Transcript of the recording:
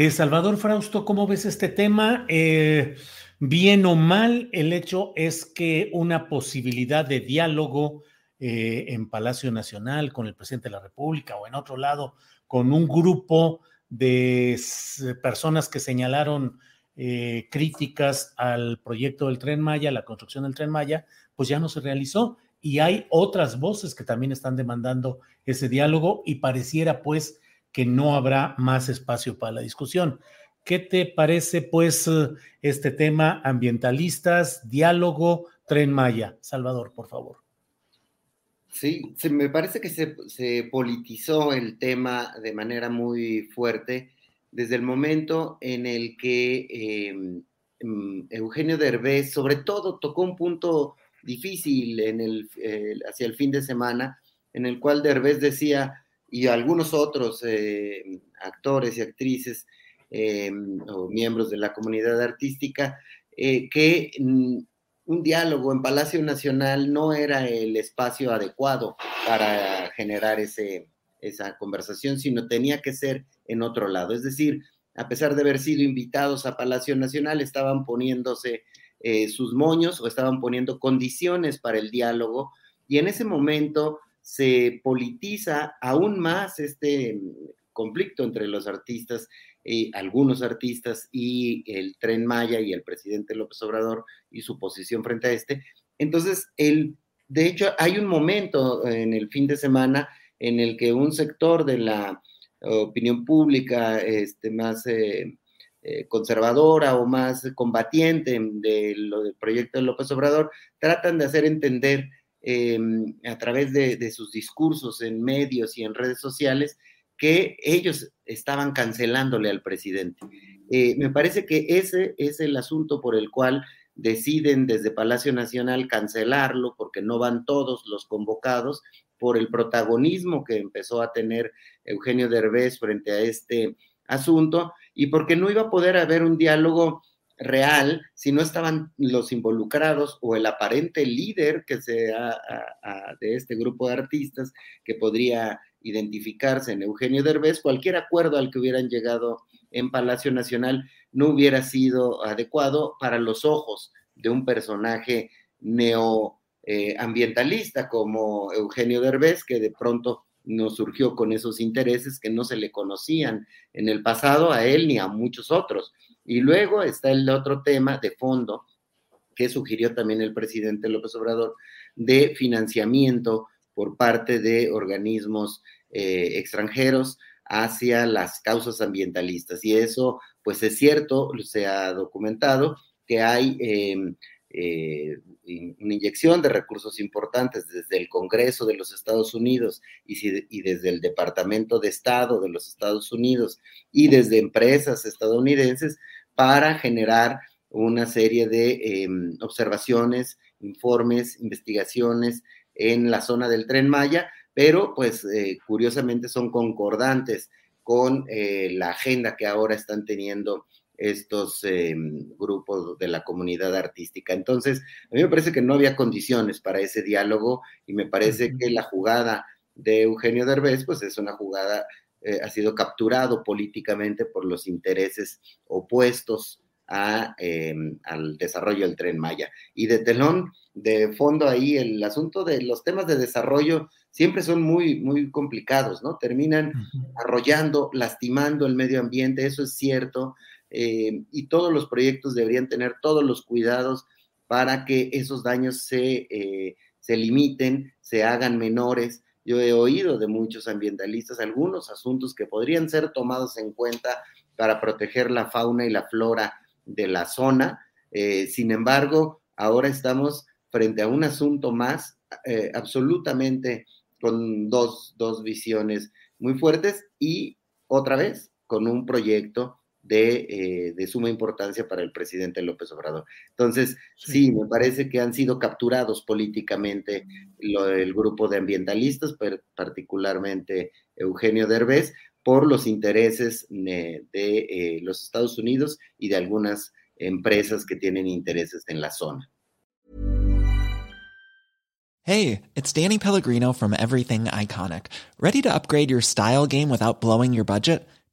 Eh, Salvador Frausto, ¿cómo ves este tema? Eh, bien o mal, el hecho es que una posibilidad de diálogo eh, en Palacio Nacional con el presidente de la República o en otro lado con un grupo de personas que señalaron críticas al proyecto del tren Maya, la construcción del tren Maya, pues ya no se realizó. Y hay otras voces que también están demandando ese diálogo y pareciera pues que no habrá más espacio para la discusión. ¿Qué te parece pues este tema ambientalistas, diálogo, tren Maya? Salvador, por favor. Sí, me parece que se, politizó el tema de manera muy fuerte desde el momento en el que em, em, Eugenio Derbez, sobre todo, tocó un punto difícil el, hacia el fin de semana, en el cual Derbez decía, y algunos otros eh, actores y actrices em, o miembros de la comunidad artística, eh, que mm, un diálogo en Palacio Nacional no era el espacio adecuado para generar ese, esa conversación, sino tenía que ser en otro lado. Es decir, a pesar de haber sido invitados a Palacio Nacional, estaban poniéndose eh, sus moños o estaban poniendo condiciones para el diálogo y en ese momento se politiza aún más este conflicto entre los artistas algunos artistas y el tren Maya y el presidente López Obrador y su posición frente a este. Entonces, el, de hecho, hay un momento en el fin de semana en el que un sector de la opinión pública este, más eh, eh, conservadora o más combatiente de lo del proyecto de López Obrador tratan de hacer entender em, a través de, sus discursos en medios y en redes sociales que ellos estaban cancelándole al presidente. Eh, me parece que ese es el asunto por el cual deciden desde Palacio Nacional cancelarlo porque no van todos los convocados por el protagonismo que empezó a tener Eugenio Derbez frente a este asunto y porque no iba a poder haber un diálogo real si no estaban los involucrados o el aparente líder que sea de este grupo de artistas que podría identificarse en Eugenio Derbez, cualquier acuerdo al que hubieran llegado en Palacio Nacional no hubiera sido adecuado para los ojos de un personaje neoambientalista eh, como Eugenio Derbez, que de pronto nos surgió con esos intereses que no se le conocían en el pasado a él ni a muchos otros. Y luego está el otro tema de fondo que sugirió también el presidente López Obrador de financiamiento por parte de organismos eh, extranjeros hacia las causas ambientalistas. Y eso, pues es cierto, se ha documentado que hay em, eh, una inyección de recursos importantes desde el Congreso de los Estados Unidos y, desde el Departamento de Estado de los Estados Unidos y desde empresas estadounidenses para generar una serie de em, observaciones, informes, investigaciones en la zona del tren Maya, pero pues eh, curiosamente son concordantes con eh, la agenda que ahora están teniendo estos eh, grupos de la comunidad artística. Entonces, a mí me parece que no había condiciones para ese diálogo y me parece que la jugada de Eugenio Derbez, pues es una jugada, ha sido capturado políticamente por los intereses opuestos a, al desarrollo del tren Maya. Y de telón, de fondo ahí el asunto de los temas de desarrollo siempre son muy, muy complicados, ¿no? Terminan arrollando, lastimando el medio ambiente, eso es cierto, eh, y todos los proyectos deberían tener todos los cuidados para que esos daños se, eh, se limiten, se hagan menores. Yo he oído de muchos ambientalistas algunos asuntos que podrían ser tomados en cuenta para proteger la fauna y la flora de la zona. Eh, sin embargo, ahora estamos frente a un asunto más absolutamente con dos, dos visiones muy fuertes y otra vez con un proyecto eh, de, suma importancia para el presidente López Obrador. Entonces, sí. me parece que han sido capturados políticamente el grupo de ambientalistas, particularmente Eugenio Derbez, por los intereses de, eh, los Estados Unidos y de algunas empresas que tienen intereses en la zona. Hey, it's Danny Pellegrino from Everything Iconic. ¿Ready to upgrade your style game without blowing your budget?